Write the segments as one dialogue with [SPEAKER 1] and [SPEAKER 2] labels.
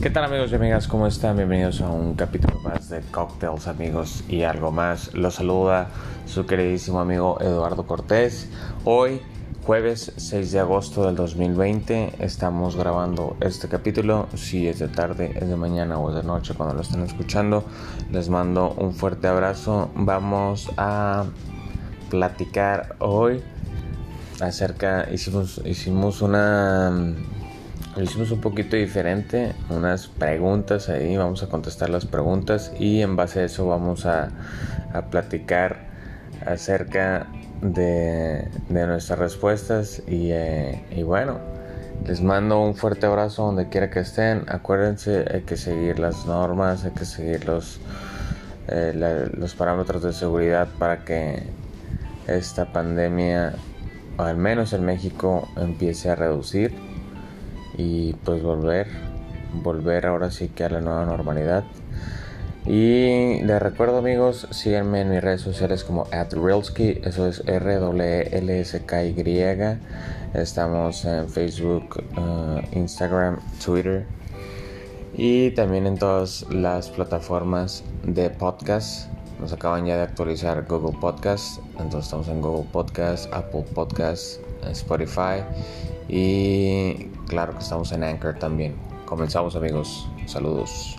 [SPEAKER 1] ¿Qué tal amigos y amigas? ¿Cómo están? Bienvenidos a un capítulo más de Cocktails amigos y algo más. Los saluda su queridísimo amigo Eduardo Cortés. Hoy, jueves 6 de agosto del 2020, estamos grabando este capítulo. Si es de tarde, es de mañana o es de noche cuando lo estén escuchando. Les mando un fuerte abrazo. Vamos a platicar hoy acerca, hicimos, hicimos una lo hicimos un poquito diferente, unas preguntas ahí, vamos a contestar las preguntas y en base a eso vamos a, platicar acerca de, nuestras respuestas eh, y, bueno, les mando un fuerte abrazo donde quiera que estén, acuérdense, hay que seguir las normas, hay que seguir los, eh, los parámetros de seguridad para que esta pandemia, al menos en México, empiece a reducir y pues volver, volver ahora sí que a la nueva normalidad. Y les recuerdo amigos, síganme en mis redes sociales como @realsky, eso es R W L S K Y. Estamos en Facebook, uh, Instagram, Twitter y también en todas las plataformas de podcast. Nos acaban ya de actualizar Google Podcast, entonces estamos en Google Podcast, Apple Podcast, Spotify y claro que estamos en Anchor también. Comenzamos amigos. Saludos.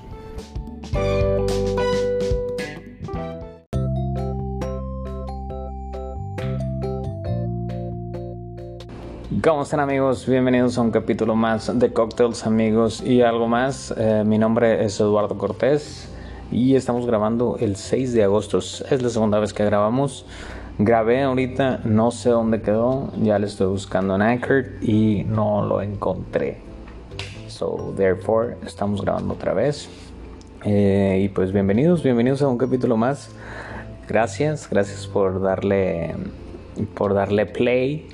[SPEAKER 1] ¿Cómo están amigos? Bienvenidos a un capítulo más de Cocktails amigos y algo más. Eh, mi nombre es Eduardo Cortés y estamos grabando el 6 de agosto. Es la segunda vez que grabamos. Grabé ahorita, no sé dónde quedó, ya le estoy buscando en Anchor y no lo encontré. So, therefore, estamos grabando otra vez. Eh, y pues bienvenidos, bienvenidos a un capítulo más. Gracias, gracias por darle, por darle play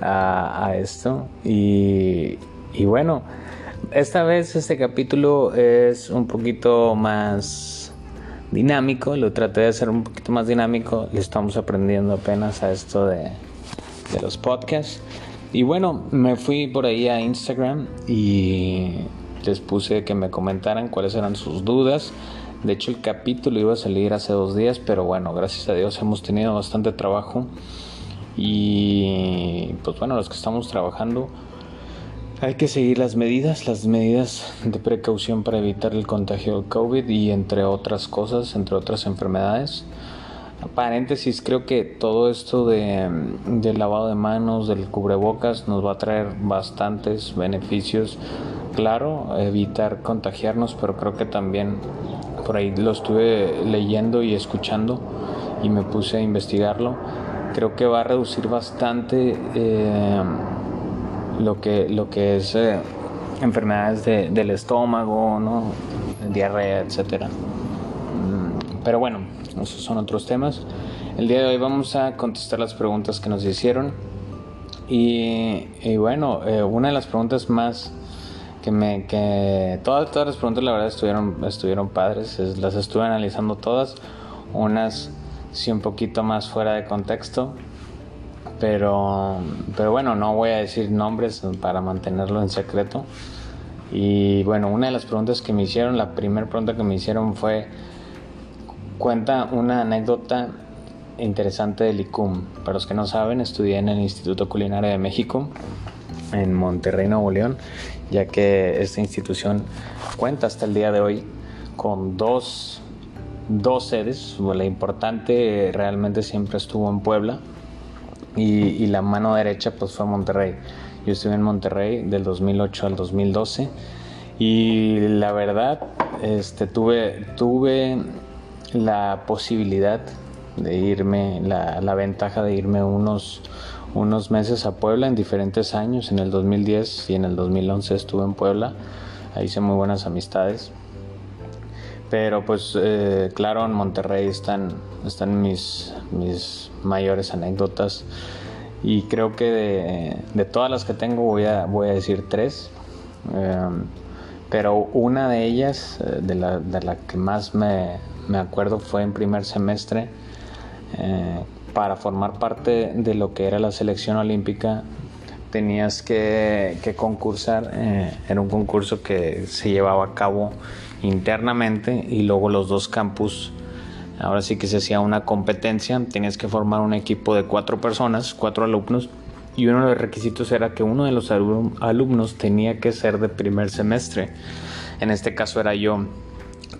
[SPEAKER 1] a, esto. Y, y bueno, esta vez este capítulo es un poquito más dinámico, lo traté de hacer un poquito más dinámico, le estamos aprendiendo apenas a esto de, de los podcasts. Y bueno, me fui por ahí a Instagram y les puse que me comentaran cuáles eran sus dudas. De hecho, el capítulo iba a salir hace dos días, pero bueno, gracias a Dios hemos tenido bastante trabajo. Y pues bueno, los que estamos trabajando, hay que seguir las medidas, las medidas de precaución para evitar el contagio del COVID y entre otras cosas, entre otras enfermedades. Paréntesis, creo que todo esto de, del lavado de manos, del cubrebocas, nos va a traer bastantes beneficios. Claro, evitar contagiarnos, pero creo que también por ahí lo estuve leyendo y escuchando y me puse a investigarlo. Creo que va a reducir bastante. Eh, lo que, lo que es eh, enfermedades del estómago, ¿no? diarrea, etc. Mm, pero bueno, esos son otros temas. El día de hoy vamos a contestar las preguntas que nos hicieron. Y, bueno, eh, una de las preguntas más que me que todas, todas las preguntas la verdad estuvieron estuvieron padres las estuve analizando todas unas sí un poquito más fuera de contexto pero, pero bueno, no voy a decir nombres para mantenerlo en secreto. Y bueno, una de las preguntas que me hicieron, la primera pregunta que me hicieron fue, cuenta una anécdota interesante del ICUM. Para los que no saben, estudié en el Instituto Culinario de México, en Monterrey, Nuevo León, ya que esta institución cuenta hasta el día de hoy con dos, dos sedes. La importante realmente siempre estuvo en Puebla, y, la mano derecha pues fue Monterrey. Yo estuve en Monterrey del 2008 al 2012 y la verdad este, tuve, tuve la posibilidad de irme, la, la, ventaja de irme unos, unos meses a Puebla en diferentes años. En el 2010 y en el 2011 estuve en Puebla, ahí hice muy buenas amistades. Pero pues eh, claro, en Monterrey están, están mis, mis mayores anécdotas y creo que de, todas las que tengo voy a, voy a decir tres. Em, pero una de ellas, eh, de la, de la que más me, me, acuerdo, fue en primer semestre eh, para formar parte de lo que era la selección olímpica tenías que, concursar. Eh, era un concurso que se llevaba a cabo internamente y luego los dos campus. Ahora sí que se hacía una competencia. Tenías que formar un equipo de cuatro personas, cuatro alumnos. Y uno de los requisitos era que uno de los alumnos tenía que ser de primer semestre. En este caso era yo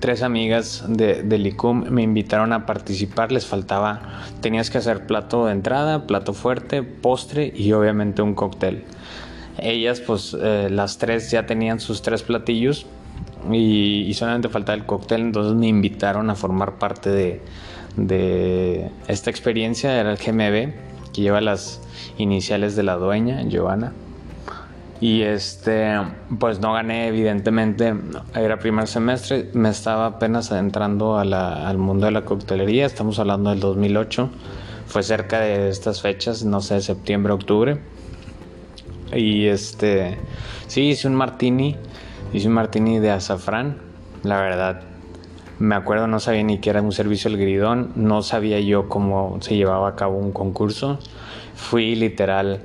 [SPEAKER 1] tres amigas de, del ICUM me invitaron a participar, les faltaba, tenías que hacer plato de entrada, plato fuerte, postre y obviamente un cóctel. Ellas pues eh, las tres ya tenían sus tres platillos y, solamente faltaba el cóctel, entonces me invitaron a formar parte de, de esta experiencia, era el GMB, que lleva las iniciales de la dueña, Giovanna. Y este, pues no gané, evidentemente. Era primer semestre, me estaba apenas adentrando al mundo de la coctelería. Estamos hablando del 2008. Fue cerca de estas fechas, no sé, septiembre, octubre. Y este, sí, hice un martini. Hice un martini de azafrán. La verdad, me acuerdo, no sabía ni que era un servicio al gridón. No sabía yo cómo se llevaba a cabo un concurso. Fui literal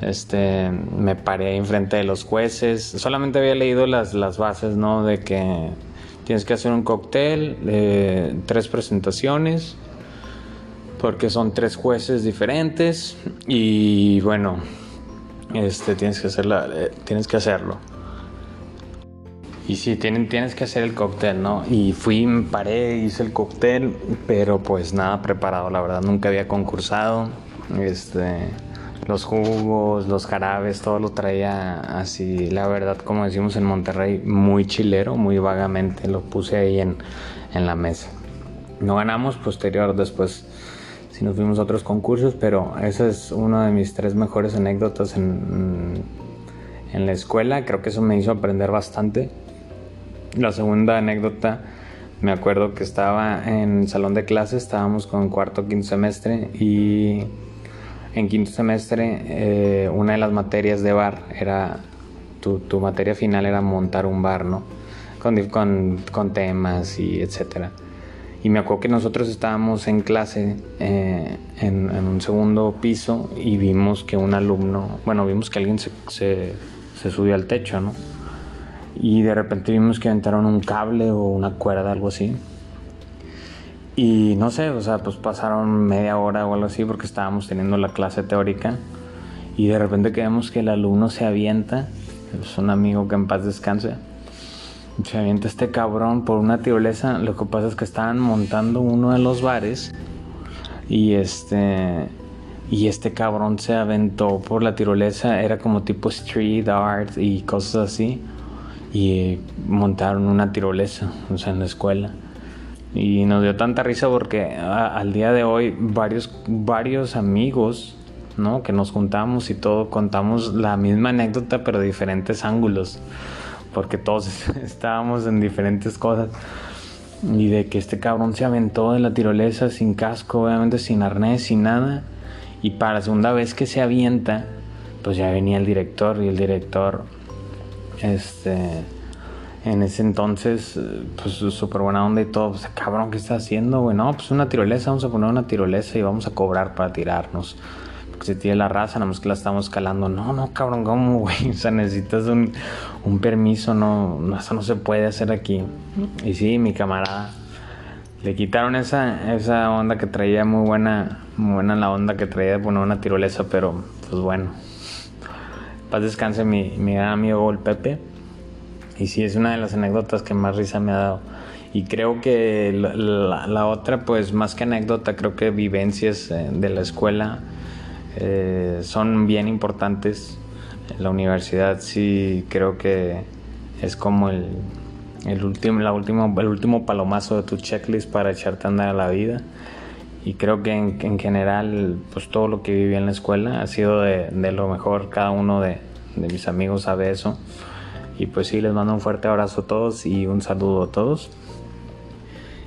[SPEAKER 1] este, me paré enfrente de los jueces. Solamente había leído las, las bases, ¿no? De que tienes que hacer un cóctel, de tres presentaciones, porque son tres jueces diferentes y bueno, este, tienes que, hacerla, eh, tienes que hacerlo. Y sí, tienes que hacer el cóctel, ¿no? Y fui, me paré, hice el cóctel, pero pues nada preparado, la verdad, nunca había concursado. Este los jugos, los jarabes, todo lo traía así, la verdad, como decimos en Monterrey, muy chilero, muy vagamente, lo puse ahí en, la mesa. No ganamos, posterior después si nos fuimos a otros concursos, pero esa es una de mis tres mejores anécdotas en, en la escuela, creo que eso me hizo aprender bastante. La segunda anécdota, me acuerdo que estaba en el salón de clases, estábamos con cuarto, quinto semestre y en quinto semestre eh, una de las materias de bar era, tu, tu, materia final era montar un bar, ¿no? Con, con, con, temas y etcétera. Y me acuerdo que nosotros estábamos en clase eh, en, un segundo piso y vimos que un alumno, bueno, vimos que alguien se, se, se subió al techo, ¿no? Y de repente vimos que aventaron un cable o una cuerda, algo así. Y no sé, o sea, pues pasaron media hora o algo así porque estábamos teniendo la clase teórica y de repente vemos que el alumno se avienta, es un amigo que en paz descanse, se avienta este cabrón por una tirolesa. Lo que pasa es que estaban montando uno de los bares y este y este cabrón se aventó por la tirolesa, era como tipo street art y cosas así y montaron una tirolesa, o sea, en la escuela. Y nos dio tanta risa porque al día de hoy varios, varios amigos ¿no? que nos juntamos y todo contamos la misma anécdota pero diferentes ángulos. Porque todos estábamos en diferentes cosas. Y de que este cabrón se aventó de la tirolesa sin casco, obviamente sin arnés, sin nada. Y para la segunda vez que se avienta, pues ya venía el director y el director, este, en ese entonces, pues súper buena onda y todo. Pues, cabrón, ¿qué está haciendo, güey? No, pues una tirolesa, vamos a poner una tirolesa y vamos a cobrar para tirarnos. Porque se tiene la raza, nada más que la estamos escalando. No, no, cabrón, ¿cómo, güey? O sea, necesitas un, un permiso, no, eso no se puede hacer aquí. Y sí, mi camarada. Le quitaron esa, esa onda que traía muy buena, muy buena la onda que traía de poner una tirolesa, pero pues bueno. Paz descanse mi, mi gran amigo el Pepe y sí, es una de las anécdotas que más risa me ha dado. Y creo que la, otra, pues más que anécdota, creo que vivencias eh, de la escuela eh, son bien importantes. La universidad sí creo que es como el, el, último, la último, el último palomazo de tu checklist para echarte a andar a la vida. Y creo que en, en general, pues todo lo que viví en la escuela ha sido de, lo mejor. Cada uno de, de mis amigos sabe eso. Y pues sí, les mando un fuerte abrazo a todos y un saludo a todos.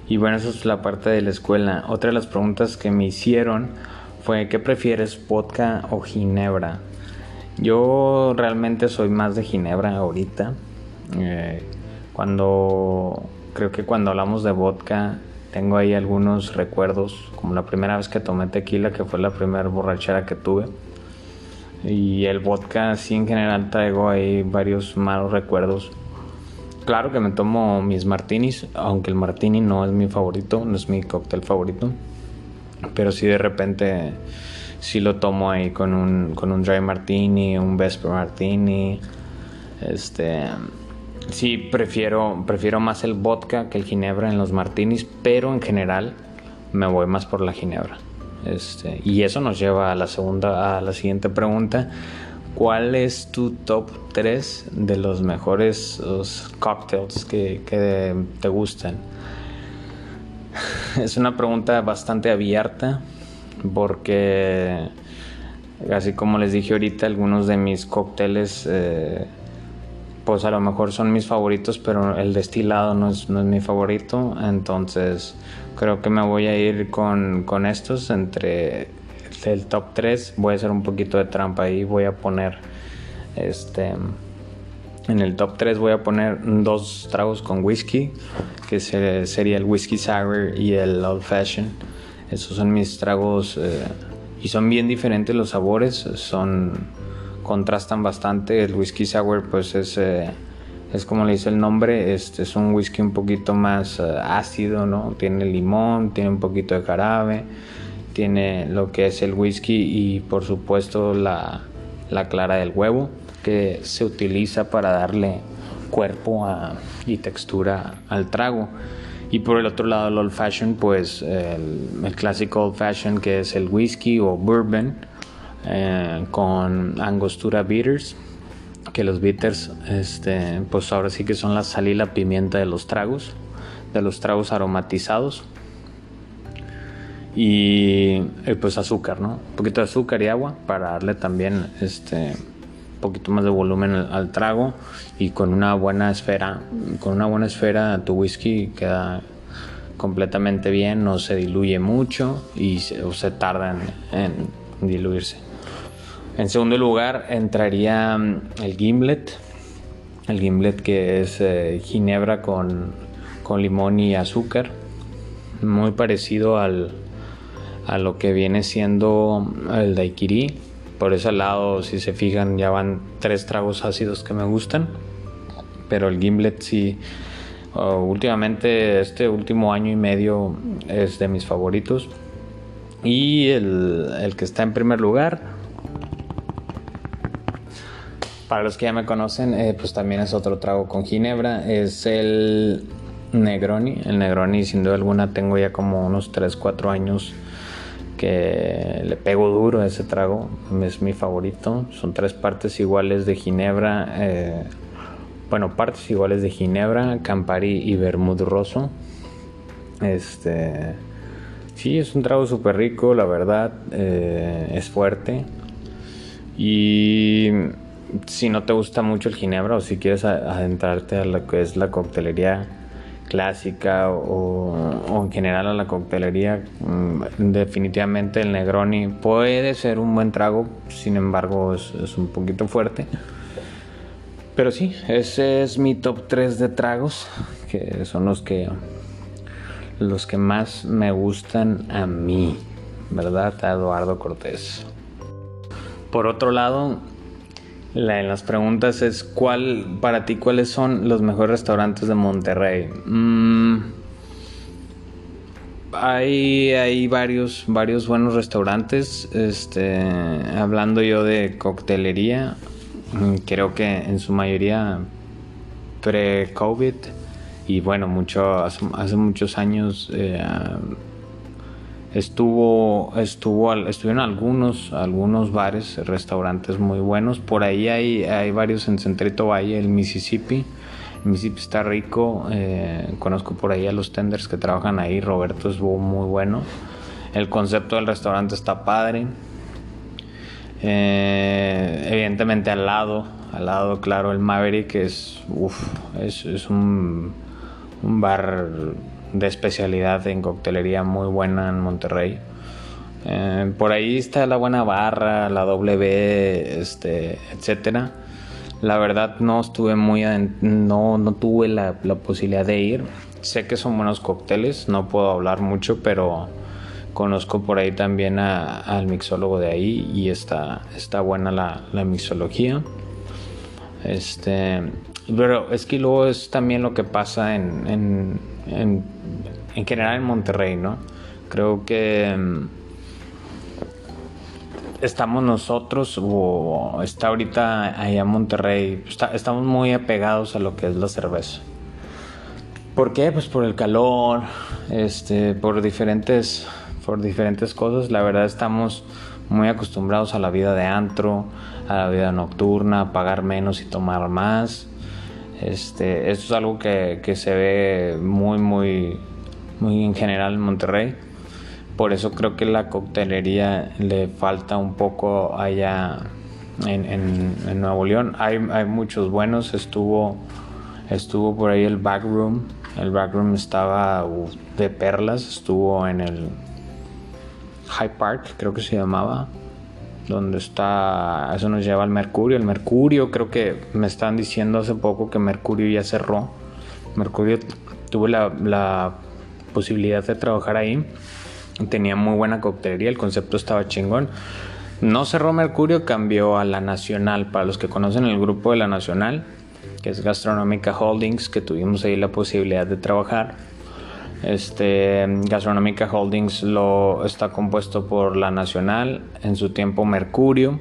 [SPEAKER 1] Y bueno, eso es la parte de la escuela. Otra de las preguntas que me hicieron fue, ¿qué prefieres, vodka o ginebra? Yo realmente soy más de ginebra ahorita. Eh, cuando, creo que cuando hablamos de vodka, tengo ahí algunos recuerdos, como la primera vez que tomé tequila, que fue la primera borrachera que tuve. Y el vodka, sí, en general traigo ahí varios malos recuerdos. Claro que me tomo mis martinis, aunque el martini no es mi favorito, no es mi cóctel favorito. Pero sí de repente sí lo tomo ahí con un, con un dry martini, un vesper martini. Este, sí prefiero, prefiero más el vodka que el ginebra en los martinis, pero en general me voy más por la ginebra. Este, y eso nos lleva a la segunda, a la siguiente pregunta. ¿Cuál es tu top 3 de los mejores cocktails que, que te gustan? Es una pregunta bastante abierta porque, así como les dije ahorita, algunos de mis cócteles, eh, pues a lo mejor son mis favoritos, pero el destilado no es, no es mi favorito. Entonces, creo que me voy a ir con, con estos entre el top 3 voy a hacer un poquito de trampa ahí. Voy a poner este en el top 3 voy a poner dos tragos con whisky que sería el whisky sour y el old fashion esos son mis tragos eh, y son bien diferentes los sabores. Son contrastan bastante el whisky sour pues es eh, es como le dice el nombre, este es un whisky un poquito más eh, ácido, ¿no? Tiene limón, tiene un poquito de jarabe, tiene lo que es el whisky y por supuesto la, clara del huevo que se utiliza para darle cuerpo y textura al trago. Y por el otro lado el old fashion, pues el, clásico old fashion que es el whisky o bourbon eh, con angostura bitters que los bitters, este, pues ahora sí que son la sal y la pimienta de los tragos, de los tragos aromatizados. Y eh, pues azúcar, ¿no? Un poquito de azúcar y agua para darle también este poquito más de volumen al, trago y con una buena esfera, con una buena esfera tu whisky queda completamente bien, no se diluye mucho y se tarda en diluirse. En segundo lugar entraría mm, el gimlet, el gimlet que es eh, ginebra con, limón y azúcar, muy parecido al, a lo que viene siendo el daiquiri. Por ese lado, si se fijan, ya van tres tragos ácidos que me gustan. Pero el gimlet sí, últimamente, este último año y medio es de mis favoritos. Y el, el que está en primer lugar, para los que ya me conocen, eh, pues también es otro trago con ginebra. Es el Negroni. El Negroni, sin duda alguna, tengo ya como unos 3, 4 años que le pego duro a ese trago. Es mi favorito. Son tres partes iguales de ginebra. Eh, bueno, partes iguales de ginebra, Campari y Vermouth roso. Este. Sí, es un trago súper rico, la verdad. Eh, es fuerte. Y si no te gusta mucho el ginebra o si quieres adentrarte a lo que es la coctelería clásica o, en general a la coctelería, mm, definitivamente el Negroni puede ser un buen trago, sin embargo es, un poquito fuerte. Pero sí, ese es mi top 3 de tragos, que son los que los que más me gustan a mí, ¿verdad? Eduardo Cortés. Por otro lado, la, en las preguntas es cuál para ti cuáles son los mejores restaurantes de Monterrey. Mm, hay, hay varios, varios buenos restaurantes. Este, hablando yo de coctelería, mm, creo que en su mayoría pre-COVID y bueno, mucho, hace, muchos años eh, Estuvo, estuvo, estuvieron algunos, algunos bares, restaurantes muy buenos. Por ahí hay, hay varios en Centrito Valle, el Mississippi. El Mississippi está rico. Eh, conozco por ahí a los tenders que trabajan ahí. Roberto es muy bueno. El concepto del restaurante está padre. Eh, evidentemente al lado, al lado, claro, el Maverick es, es, es un, un bar de especialidad en coctelería muy buena en Monterrey. Eh, por ahí está la buena barra, la W, este, etcétera. La verdad no estuve muy no, no tuve la, posibilidad de ir. Sé que son buenos cócteles, no puedo hablar mucho, pero Conozco por ahí también al mixólogo de ahí y está, está buena la, la mixología. Este, pero es que luego es también lo que pasa en, en, en general en Monterrey, ¿no? Creo que mm, estamos nosotros o está ahorita allá en Monterrey, estamos muy apegados a lo que es la cerveza. ¿Por qué? Pues por el calor, este, por diferentes, por diferentes cosas. La verdad estamos muy acostumbrados a la vida de antro, a la vida nocturna, pagar menos y tomar más. Esto es algo que, que se ve muy, muy, muy en general en Monterrey. Por eso creo que la coctelería le falta un poco allá en, en, Nuevo León. Hay, hay, muchos buenos. Estuvo, estuvo por ahí el Backroom. El Backroom estaba de perlas. Estuvo en el High Park, creo que se llamaba. Donde está. Eso nos lleva al Mercurio. El Mercurio, creo que me están diciendo hace poco que Mercurio ya cerró. Mercurio tuve la, la posibilidad de trabajar ahí tenía muy buena coctelería, el concepto estaba chingón. No cerró Mercurio, cambió a la Nacional. Para los que conocen el grupo de la Nacional, que es Gastronómica Holdings, que tuvimos ahí la posibilidad de trabajar. Este Gastronómica Holdings lo está compuesto por la Nacional, en su tiempo Mercurio,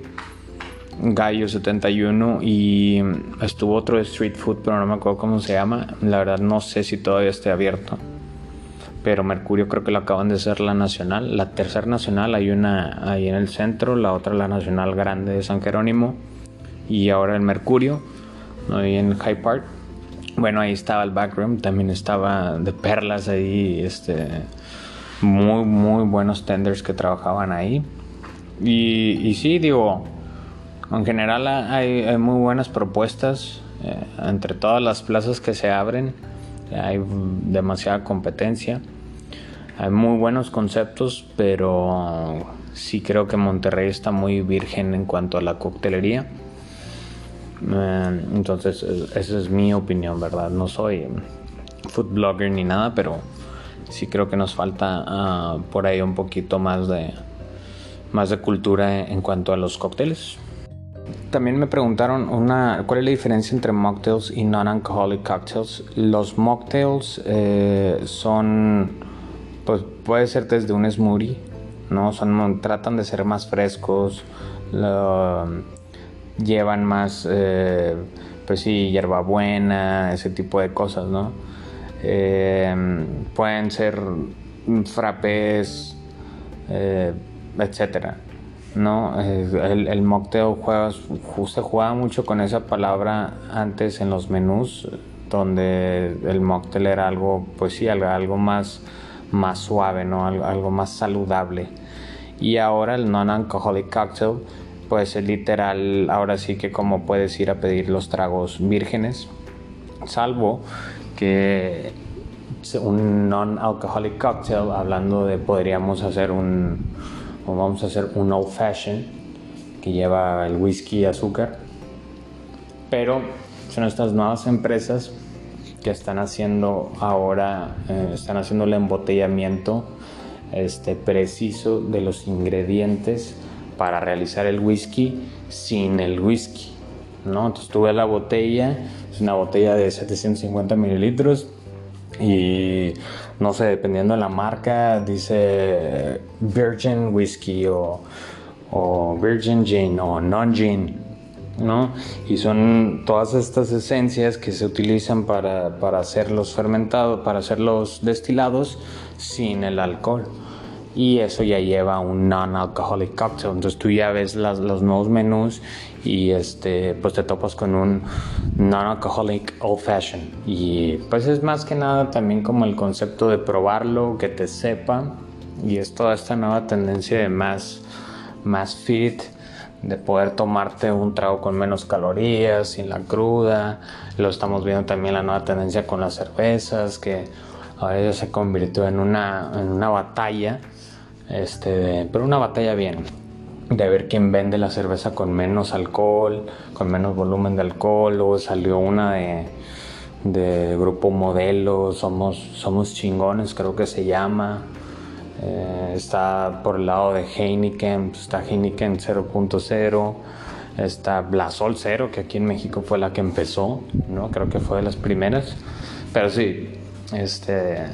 [SPEAKER 1] Gallo 71 y estuvo otro de street food, pero no me acuerdo cómo se llama. La verdad no sé si todavía esté abierto pero Mercurio creo que lo acaban de ser la nacional. La tercera nacional hay una ahí en el centro, la otra la nacional grande de San Jerónimo y ahora el Mercurio, ahí en High Park. Bueno, ahí estaba el backroom, también estaba de perlas ahí, este, muy, muy buenos tenders que trabajaban ahí. Y, y sí, digo, en general hay, muy buenas propuestas eh, entre todas las plazas que se abren hay demasiada competencia, hay muy buenos conceptos, pero sí creo que Monterrey está muy virgen en cuanto a la coctelería. Eh, entonces, esa es mi opinión, ¿verdad? No soy food blogger ni nada, pero sí creo que nos falta ah, por ahí un poquito más de, más de cultura en cuanto a los cócteles. También me preguntaron una, cuál es la diferencia entre mocktails y non-alcoholic cocktails. Los mocktails eh, son, pues puede ser desde un smoothie, ¿no? Son, tratan de ser más frescos, llevan más, eh, pues sí, hierbabuena, ese tipo de cosas, ¿no? Eh, pueden ser frappés, etcétera. ¿no? El, el mocktail juega, se jugaba mucho con esa palabra antes en los menús, donde el mocktail era algo, pues sí, algo, más, más suave, ¿no? Algo, más saludable. Y ahora el non-alcoholic cocktail, pues es literal, ahora sí que como puedes ir a pedir los tragos vírgenes, salvo que un non-alcoholic cocktail, hablando de podríamos hacer un vamos a hacer un old fashion que lleva el whisky y azúcar. Pero son estas nuevas empresas que están haciendo ahora, eh, están haciendo el embotellamiento este, preciso de los ingredientes para realizar el whisky sin el whisky. ¿no? Entonces tuve la botella, es una botella de 750 mililitros y no sé, dependiendo de la marca, dice Virgin Whiskey o, Virgin Gin o Non-Gin, ¿no? Y son todas estas esencias que se utilizan para, para hacer los fermentados, para hacer los destilados sin el alcohol y eso ya lleva un non-alcoholic cocktail. Entonces tú ya ves los nuevos menús y este, pues te topas con un non-alcoholic old fashion. Y pues es más que nada también como el concepto de probarlo, que te sepa. Y es toda esta nueva tendencia de más, más fit, de poder tomarte un trago con menos calorías, sin la cruda. Lo estamos viendo también la nueva tendencia con las cervezas, que ahora ya se convirtió en una, en una batalla este, pero una batalla bien. De ver quién vende la cerveza con menos alcohol, con menos volumen de alcohol. Luego salió una de, de grupo modelo, somos, somos chingones, creo que se llama. Eh, está por el lado de Heineken, pues, está Heineken 0.0, está Blasol 0, que aquí en México fue la que empezó, ¿no? Creo que fue de las primeras. Pero sí, este,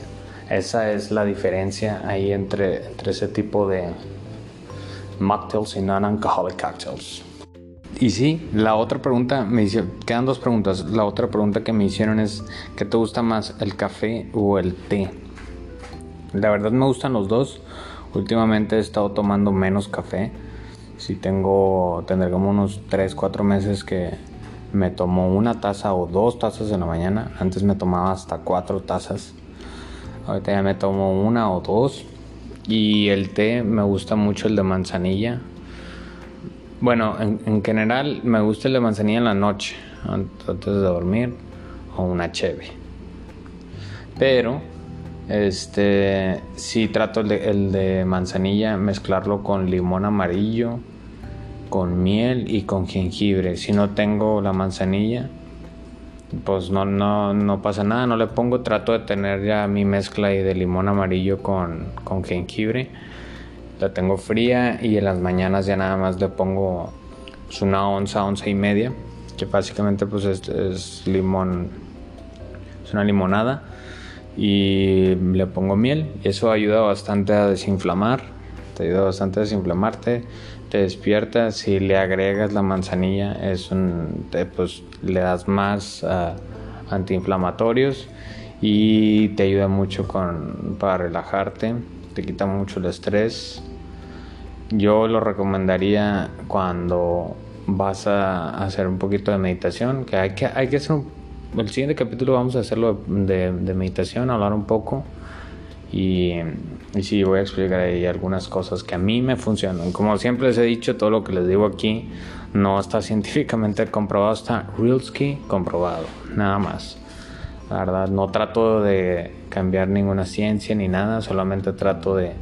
[SPEAKER 1] esa es la diferencia ahí entre, entre ese tipo de mocktails y non-alcoholic cocktails. Y sí, la otra pregunta me dice, quedan dos preguntas. La otra pregunta que me hicieron es, ¿qué te gusta más, el café o el té? La verdad me gustan los dos. Últimamente he estado tomando menos café. Si tengo, tendré como unos 3, 4 meses que me tomo una taza o dos tazas en la mañana. Antes me tomaba hasta cuatro tazas. Ahorita ya me tomo una o dos. Y el té me gusta mucho el de manzanilla. Bueno, en, general me gusta el de manzanilla en la noche, antes de dormir, o una cheve. Pero este, sí trato el de, manzanilla, mezclarlo con limón amarillo, con miel y con jengibre. Si no tengo la manzanilla, pues no, no, no pasa nada, no le pongo, trato de tener ya mi mezcla de limón amarillo con, con jengibre. La tengo fría y en las mañanas ya nada más le pongo pues, una onza, onza y media, que básicamente pues es, es limón, es una limonada y le pongo miel. Eso ayuda bastante a desinflamar, te ayuda bastante a desinflamarte, te despierta. Si le agregas la manzanilla, es pues le das más ah, antiinflamatorios y te ayuda mucho con, para relajarte, te quita mucho el estrés. Yo lo recomendaría cuando vas a hacer un poquito de meditación, que hay que, hay que hacer un el siguiente capítulo vamos a hacerlo de, meditación, hablar un poco. Y, sí, voy a explicar ahí algunas cosas que a mí me funcionan. Como siempre les he dicho, todo lo que les digo aquí no está científicamente comprobado, está realski comprobado, nada más. La verdad, no trato de cambiar ninguna ciencia ni nada, solamente trato de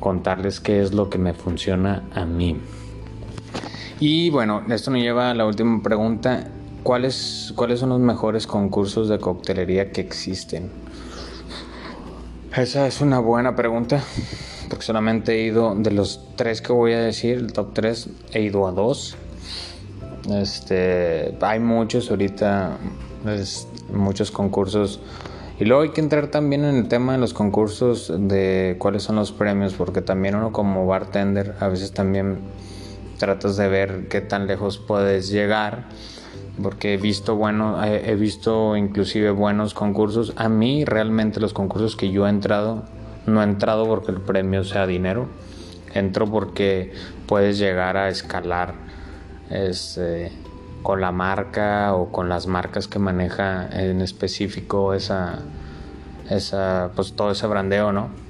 [SPEAKER 1] contarles qué es lo que me funciona a mí. Y bueno, esto nos lleva a la última pregunta ¿Cuáles, ¿Cuáles son los mejores concursos de coctelería que existen? Esa es una buena pregunta, porque solamente he ido, de los tres que voy a decir, el top tres, he ido a dos. Este, hay muchos ahorita, muchos concursos. Y luego hay que entrar también en el tema de los concursos de cuáles son los premios, porque también uno como bartender a veces también tratas de ver qué tan lejos puedes llegar porque he visto bueno, he visto inclusive buenos concursos. A mí realmente los concursos que yo he entrado, no he entrado porque el premio sea dinero, entro porque puedes llegar a escalar este, con la marca o con las marcas que maneja en específico esa, esa, pues todo ese brandeo, ¿no?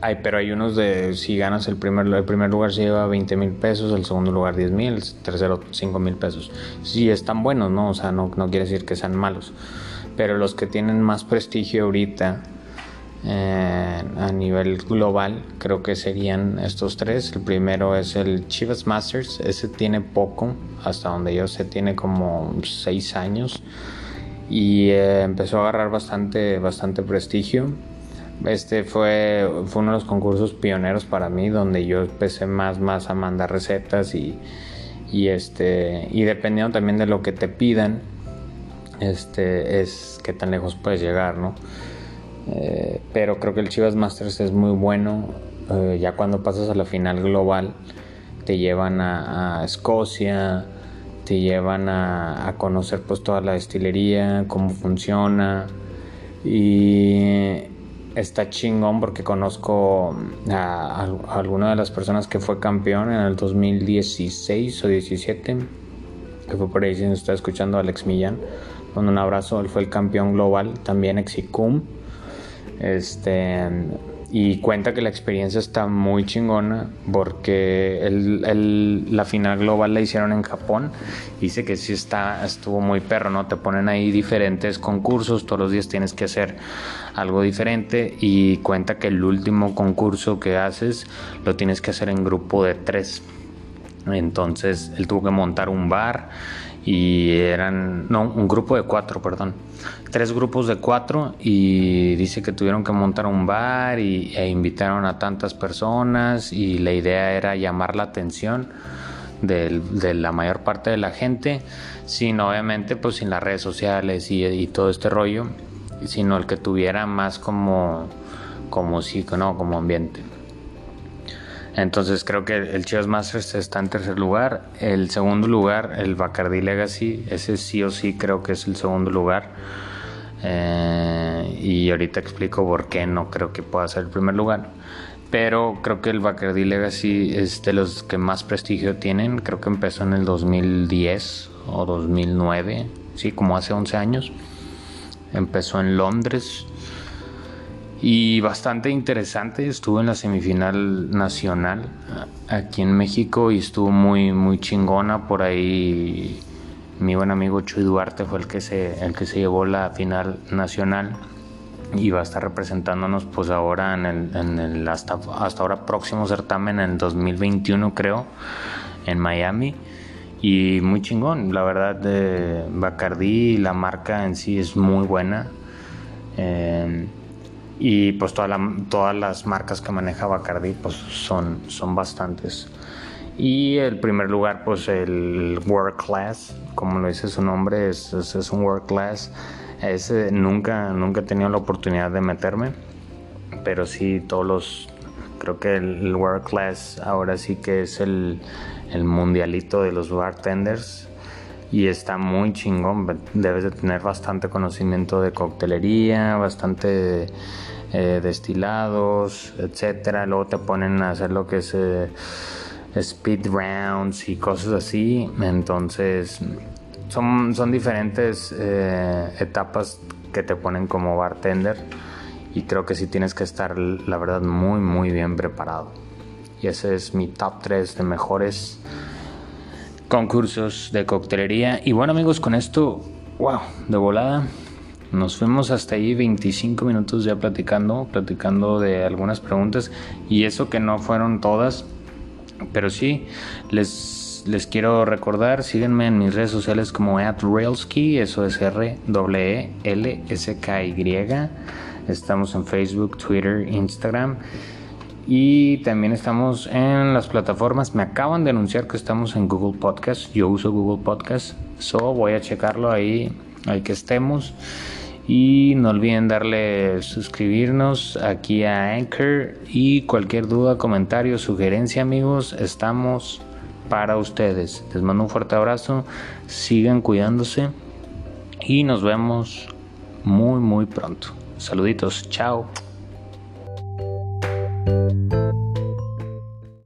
[SPEAKER 1] Ay, pero hay unos de si ganas el primer, el primer lugar se lleva 20 mil pesos, el segundo lugar 10 mil, el tercero 5 mil pesos. Sí, están buenos, ¿no? O sea, no, no quiere decir que sean malos. Pero los que tienen más prestigio ahorita eh, a nivel global, creo que serían estos tres. El primero es el Chivas Masters, ese tiene poco, hasta donde yo sé, tiene como 6 años. Y eh, empezó a agarrar bastante, bastante prestigio este fue, fue uno de los concursos pioneros para mí, donde yo empecé más, más a mandar recetas y, y, este, y dependiendo también de lo que te pidan, este, es qué tan lejos puedes llegar, ¿no? Eh, pero creo que el Chivas Masters es muy bueno. Eh, ya cuando pasas a la final global, te llevan a, Escocia, te llevan a, a, conocer pues toda la destilería, cómo funciona. Y está chingón porque conozco a, alguna de las personas que fue campeón en el 2016 o 17, que fue por ahí si está escuchando Alex Millán. Con un abrazo, él fue el campeón global, también Exicum. Este y cuenta que la experiencia está muy chingona porque el, la final global la hicieron en Japón. Dice que sí está, estuvo muy perro, ¿no? Te ponen ahí diferentes concursos, todos los días tienes que hacer algo diferente y cuenta que el último concurso que haces lo tienes que hacer en grupo de tres. Entonces él tuvo que montar un bar y eran, no, un grupo de cuatro, perdón, tres grupos de cuatro y dice que tuvieron que montar un bar y, e invitaron a tantas personas y la idea era llamar la atención de, la mayor parte de la gente, sin obviamente pues sin las redes sociales y, todo este rollo, sino el que tuviera más como, como sí, no, como ambiente. Entonces creo que el Chivas Masters está en tercer lugar. El segundo lugar, el Bacardi Legacy, ese sí o sí creo que es el segundo lugar. Eh, y ahorita explico por qué no creo que pueda ser el primer lugar. Pero creo que el Bacardi Legacy es de los que más prestigio tienen. Creo que empezó en el 2010 o 2009, sí, como hace 11 años. Empezó en Londres y bastante interesante. Estuvo en la semifinal nacional aquí en México y estuvo muy, muy chingona. Por ahí mi buen amigo Chuy Duarte fue el que se, el que se llevó la final nacional y va a estar representándonos pues ahora en el, en el hasta, hasta ahora próximo certamen en 2021 creo en Miami y muy chingón la verdad de Bacardi la marca en sí es muy buena eh, y pues toda todas las marcas que maneja Bacardi pues son, son bastantes. Y el primer lugar pues el World Class, como lo dice su nombre, es, es, un World Class. Ese nunca, nunca he tenido la oportunidad de meterme, pero sí todos los, creo que el, World Class ahora sí que es el, el mundialito de los bartenders y está muy chingón. Debes de tener bastante conocimiento de coctelería, bastante eh, destilados, etcétera. Luego te ponen a hacer lo que es eh, speed rounds y cosas así. Entonces son, son diferentes eh, etapas que te ponen como bartender y creo que sí tienes que estar la verdad muy muy bien preparado. Y ese es mi top 3 de mejores concursos de coctelería. Y bueno amigos, con esto, wow, de volada nos fuimos hasta ahí 25 minutos ya platicando, platicando de algunas preguntas y eso que no fueron todas, pero sí, les, les quiero recordar, síguenme en mis redes sociales como @railsky, eso es R E L S K Y. Estamos en Facebook, Twitter, Instagram. Y también estamos en las plataformas. Me acaban de anunciar que estamos en Google Podcast. Yo uso Google Podcast. So voy a checarlo ahí, ahí que estemos. Y no olviden darle suscribirnos aquí a Anchor y cualquier duda, comentario, sugerencia amigos, estamos para ustedes. Les mando un fuerte abrazo, sigan cuidándose y nos vemos muy muy pronto. Saluditos, chao.